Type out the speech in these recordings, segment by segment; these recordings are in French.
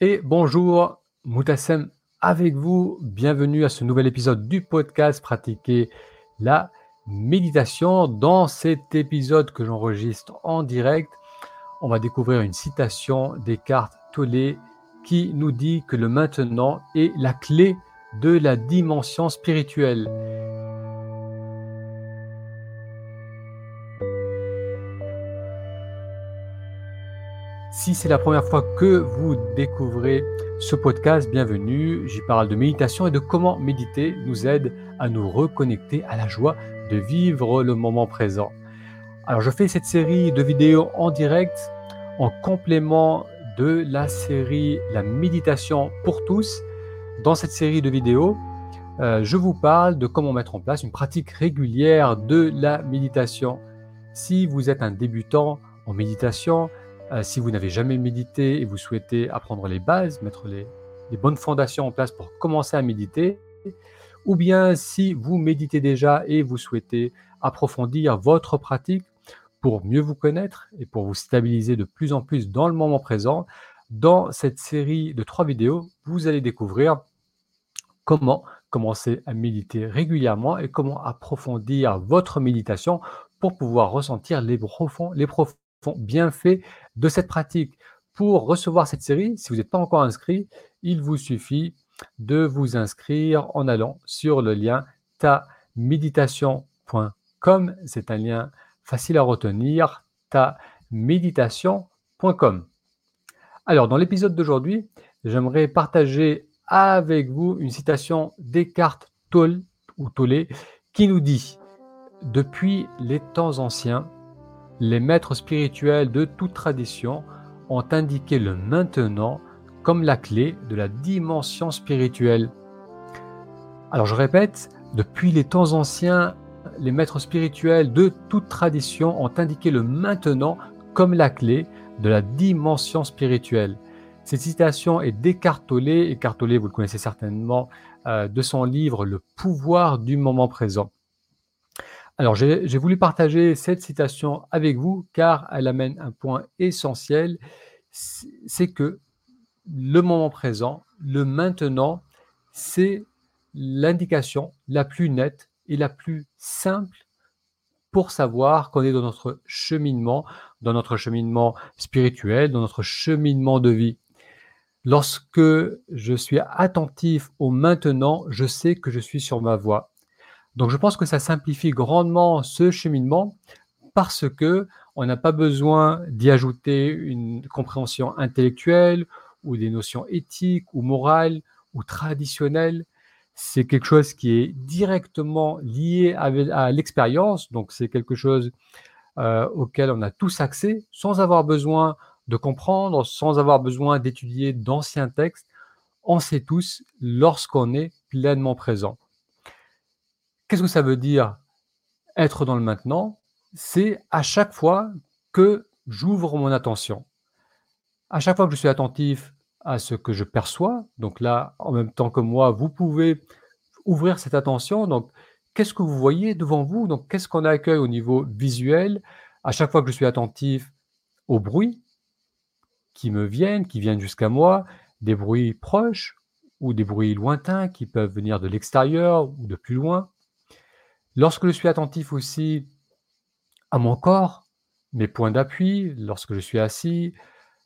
Et bonjour, Moutassem avec vous. Bienvenue à ce nouvel épisode du podcast Pratiquer la méditation. Dans cet épisode que j'enregistre en direct, on va découvrir une citation d'Eckhart Tolle qui nous dit que le maintenant est la clé de la dimension spirituelle. Si c'est la première fois que vous découvrez ce podcast, bienvenue. J'y parle de méditation et de comment méditer nous aide à nous reconnecter à la joie de vivre le moment présent. Alors je fais cette série de vidéos en direct en complément de la série La méditation pour tous. Dans cette série de vidéos, euh, je vous parle de comment mettre en place une pratique régulière de la méditation. Si vous êtes un débutant en méditation, euh, si vous n'avez jamais médité et vous souhaitez apprendre les bases, mettre les, bonnes fondations en place pour commencer à méditer, ou bien si vous méditez déjà et vous souhaitez approfondir votre pratique pour mieux vous connaître et pour vous stabiliser de plus en plus dans le moment présent, dans cette série de trois vidéos, vous allez découvrir comment commencer à méditer régulièrement et comment approfondir votre méditation pour pouvoir ressentir les profonds, les profonds bienfaits de cette pratique. Pour recevoir cette série, si vous n'êtes pas encore inscrit, il vous suffit de vous inscrire en allant sur le lien taméditation.com. C'est un lien facile à retenir, taméditation.com. Alors, dans l'épisode d'aujourd'hui, j'aimerais partager avec vous une citation d'Eckhart Tolle ou Tolle qui nous dit Depuis les temps anciens, les maîtres spirituels de toute tradition ont indiqué le maintenant comme la clé de la dimension spirituelle. Alors je répète, depuis les temps anciens, les maîtres spirituels de toute tradition ont indiqué le maintenant comme la clé de la dimension spirituelle. Cette citation est décartolée, et vous le connaissez certainement, euh, de son livre Le pouvoir du moment présent. Alors, j'ai voulu partager cette citation avec vous car elle amène un point essentiel, c'est que le moment présent, le maintenant, c'est l'indication la plus nette et la plus simple pour savoir qu'on est dans notre cheminement, dans notre cheminement spirituel, dans notre cheminement de vie. Lorsque je suis attentif au maintenant, je sais que je suis sur ma voie. Donc je pense que ça simplifie grandement ce cheminement parce que on n'a pas besoin d'y ajouter une compréhension intellectuelle ou des notions éthiques ou morales ou traditionnelles. C'est quelque chose qui est directement lié à, l'expérience, donc c'est quelque chose euh, auquel on a tous accès sans avoir besoin de comprendre, sans avoir besoin d'étudier d'anciens textes. On sait tous lorsqu'on est pleinement présent. Qu'est-ce que ça veut dire être dans le maintenant? C'est à chaque fois que j'ouvre mon attention. À chaque fois que je suis attentif à ce que je perçois, donc là, en même temps que moi, vous pouvez ouvrir cette attention. Donc, qu'est-ce que vous voyez devant vous? Donc, qu'est-ce qu'on accueille au niveau visuel? À chaque fois que je suis attentif aux bruits qui me viennent, qui viennent jusqu'à moi, des bruits proches ou des bruits lointains qui peuvent venir de l'extérieur ou de plus loin. Lorsque je suis attentif aussi à mon corps, mes points d'appui, lorsque je suis assis,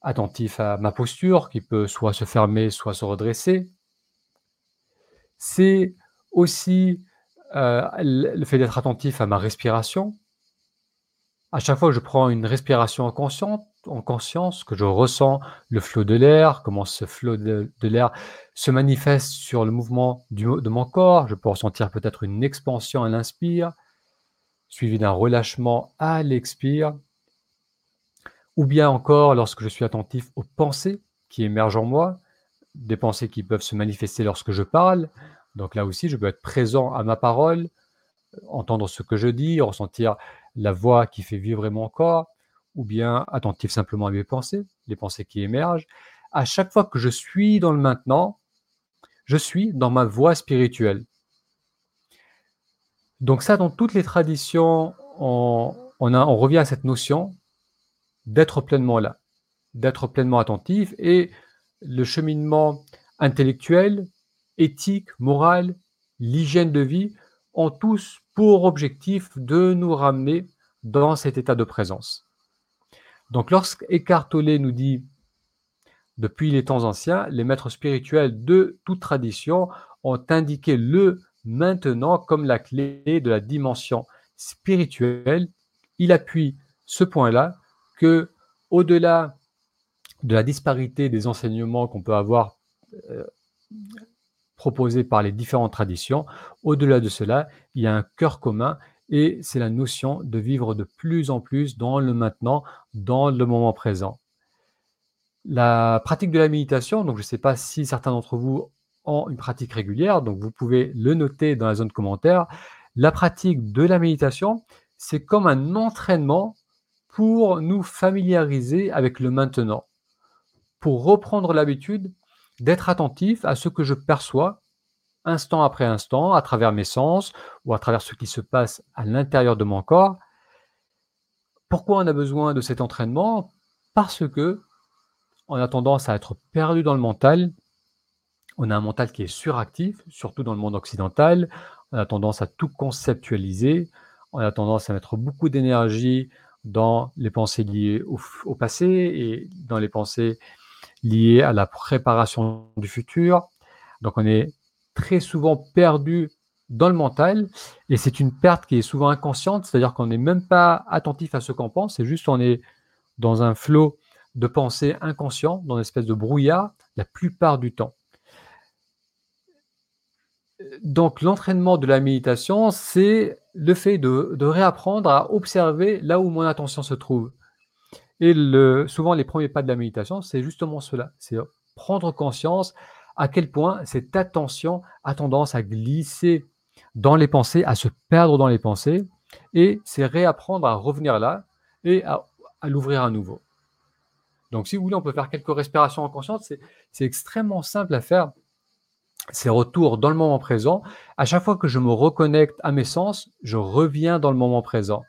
attentif à ma posture qui peut soit se fermer, soit se redresser, c'est aussi euh, le fait d'être attentif à ma respiration. À chaque fois que je prends une respiration consciente, en conscience, que je ressens le flot de l'air, comment ce flot de, l'air se manifeste sur le mouvement de mon corps. Je peux ressentir peut-être une expansion à l'inspire, suivi d'un relâchement à l'expire. Ou bien encore lorsque je suis attentif aux pensées qui émergent en moi, des pensées qui peuvent se manifester lorsque je parle. Donc là aussi, je peux être présent à ma parole, entendre ce que je dis, ressentir la voix qui fait vivre mon corps ou bien attentif simplement à mes pensées, les pensées qui émergent. À chaque fois que je suis dans le maintenant, je suis dans ma voie spirituelle. Donc ça, dans toutes les traditions, on, on revient à cette notion d'être pleinement là, d'être pleinement attentif. Et le cheminement intellectuel, éthique, moral, l'hygiène de vie ont tous pour objectif de nous ramener dans cet état de présence. Donc lorsqu'Eckhart Tolle nous dit depuis les temps anciens, les maîtres spirituels de toute tradition ont indiqué le maintenant comme la clé de la dimension spirituelle. Il appuie ce point-là que au-delà de la disparité des enseignements qu'on peut avoir euh, proposés par les différentes traditions, au-delà de cela, il y a un cœur commun et c'est la notion de vivre de plus en plus dans le maintenant, dans le moment présent. La pratique de la méditation, donc je ne sais pas si certains d'entre vous ont une pratique régulière, donc vous pouvez le noter dans la zone commentaire. La pratique de la méditation, c'est comme un entraînement pour nous familiariser avec le maintenant, pour reprendre l'habitude d'être attentif à ce que je perçois instant après instant à travers mes sens ou à travers ce qui se passe à l'intérieur de mon corps. Pourquoi on a besoin de cet entraînement? Parce que on a tendance à être perdu dans le mental. On a un mental qui est suractif, surtout dans le monde occidental. On a tendance à tout conceptualiser. On a tendance à mettre beaucoup d'énergie dans les pensées liées au, passé et dans les pensées liées à la préparation du futur. Donc on est très souvent perdu dans le mental et c'est une perte qui est souvent inconsciente, c'est-à-dire qu'on n'est même pas attentif à ce qu'on pense, c'est juste on est dans un flot de pensée inconscient, dans une espèce de brouillard, la plupart du temps. Donc l'entraînement de la méditation, c'est le fait de, réapprendre à observer là où mon attention se trouve. Et souvent, les premiers pas de la méditation, c'est justement cela, c'est prendre conscience à quel point cette attention a tendance à glisser dans les pensées, à se perdre dans les pensées, et c'est réapprendre à revenir là et à l'ouvrir à nouveau. Donc, si vous voulez, on peut faire quelques respirations en conscience. C'est extrêmement simple à faire. Ces retours dans le moment présent. À chaque fois que je me reconnecte à mes sens, je reviens dans le moment présent.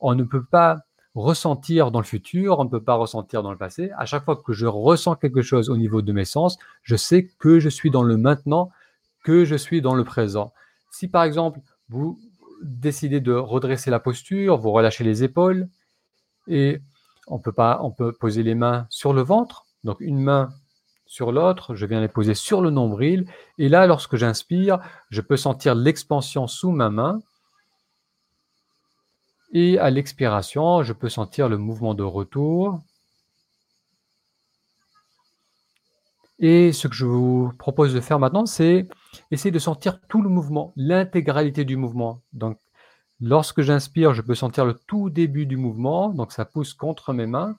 On ne peut pas ressentir dans le futur, on ne peut pas ressentir dans le passé. À chaque fois que je ressens quelque chose au niveau de mes sens, je sais que je suis dans le maintenant, que je suis dans le présent. Si par exemple, vous décidez de redresser la posture, vous relâchez les épaules et on peut, pas, on peut poser les mains sur le ventre, donc une main sur l'autre, je viens les poser sur le nombril, et là, lorsque j'inspire, je peux sentir l'expansion sous ma main, et à l'expiration, je peux sentir le mouvement de retour. Et ce que je vous propose de faire maintenant, c'est essayer de sentir tout le mouvement, l'intégralité du mouvement. Donc, Lorsque j'inspire, je peux sentir le tout début du mouvement, donc ça pousse contre mes mains.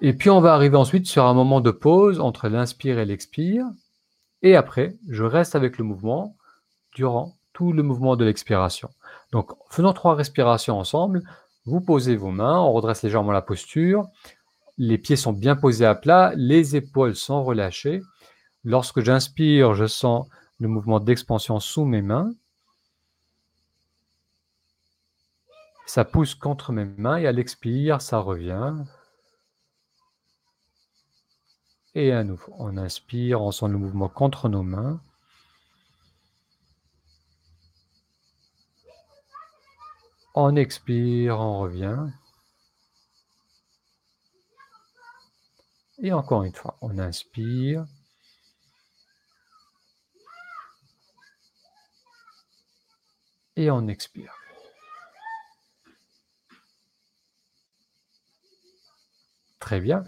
Et puis on va arriver ensuite sur un moment de pause entre l'inspire et l'expire. Et après, je reste avec le mouvement durant tout le mouvement de l'expiration. Donc, faisons trois respirations ensemble. Vous posez vos mains, on redresse légèrement la posture. Les pieds sont bien posés à plat, les épaules sont relâchées. Lorsque j'inspire, je sens le mouvement d'expansion sous mes mains. Ça pousse contre mes mains et à l'expire, ça revient. Et à nouveau, on inspire, on sent le mouvement contre nos mains. On expire, on revient. Et encore une fois, on inspire. Et on expire. Très bien.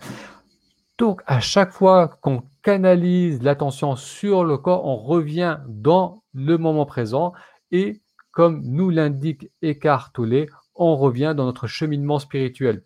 Donc, à chaque fois qu'on canalise l'attention sur le corps, on revient dans le moment présent et, comme nous l'indique Eckhart Tolle, on revient dans notre cheminement spirituel.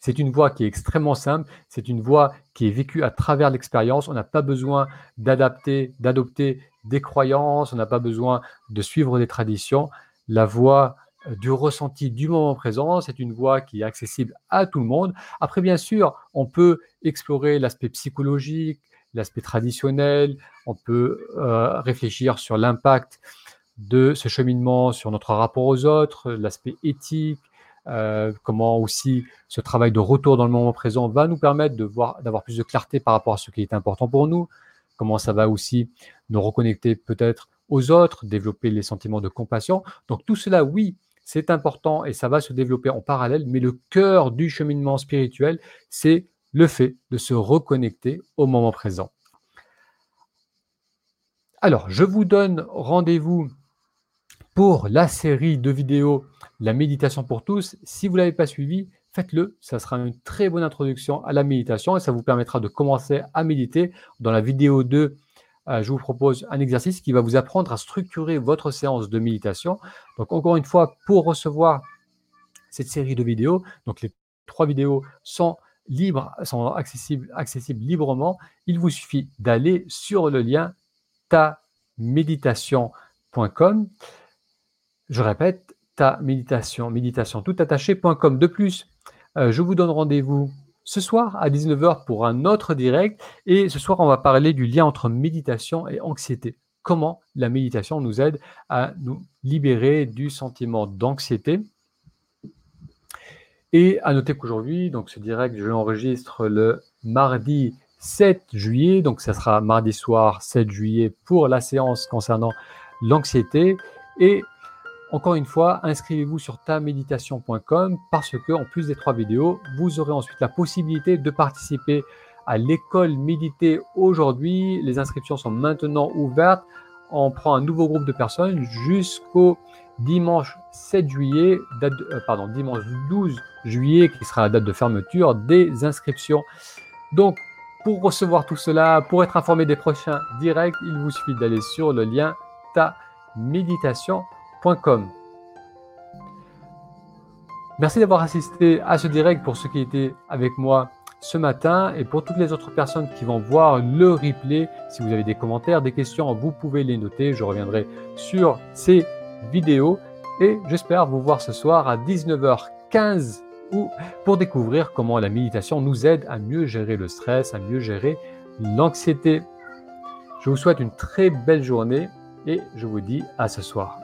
C'est une voie qui est extrêmement simple, c'est une voie qui est vécue à travers l'expérience. On n'a pas besoin d'adapter, d'adopter des croyances, on n'a pas besoin de suivre des traditions. La voie du ressenti du moment présent. C'est une voie qui est accessible à tout le monde. Après, bien sûr, on peut explorer l'aspect psychologique, l'aspect traditionnel, on peut euh, réfléchir sur l'impact de ce cheminement sur notre rapport aux autres, l'aspect éthique, euh, comment aussi ce travail de retour dans le moment présent va nous permettre de voir, d'avoir plus de clarté par rapport à ce qui est important pour nous, comment ça va aussi nous reconnecter peut-être aux autres, développer les sentiments de compassion. Donc tout cela, oui, c'est important et ça va se développer en parallèle, mais le cœur du cheminement spirituel, c'est le fait de se reconnecter au moment présent. Alors, je vous donne rendez-vous pour la série de vidéos La méditation pour tous. Si vous ne l'avez pas suivi, faites-le. Ça sera une très bonne introduction à la méditation et ça vous permettra de commencer à méditer. Dans la vidéo 2, euh, je vous propose un exercice qui va vous apprendre à structurer votre séance de méditation. Donc, encore une fois, pour recevoir cette série de vidéos, donc les trois vidéos sont libres, sont accessibles, accessibles librement. Il vous suffit d'aller sur le lien ta-méditation.com. Je répète, ta méditation, méditation tout attaché.com. De plus, euh, je vous donne rendez-vous ce soir à 19h pour un autre direct. Et ce soir, on va parler du lien entre méditation et anxiété. Comment la méditation nous aide à nous libérer du sentiment d'anxiété. Et à noter qu'aujourd'hui, donc ce direct, je l'enregistre le mardi 7 juillet. Donc, ça sera mardi soir 7 juillet pour la séance concernant l'anxiété. Et encore une fois, inscrivez-vous sur taméditation.com parce que, en plus des trois vidéos, vous aurez ensuite la possibilité de participer à l'école méditer aujourd'hui. Les inscriptions sont maintenant ouvertes. On prend un nouveau groupe de personnes jusqu'au dimanche 7 juillet, date euh, pardon, dimanche 12 juillet, qui sera la date de fermeture des inscriptions. Donc, pour recevoir tout cela, pour être informé des prochains directs, il vous suffit d'aller sur le lien Merci d'avoir assisté à ce direct pour ceux qui étaient avec moi ce matin et pour toutes les autres personnes qui vont voir le replay. Si vous avez des commentaires, des questions, vous pouvez les noter. Je reviendrai sur ces vidéos et j'espère vous voir ce soir à 19h15 ou pour découvrir comment la méditation nous aide à mieux gérer le stress, à mieux gérer l'anxiété. Je vous souhaite une très belle journée et je vous dis à ce soir.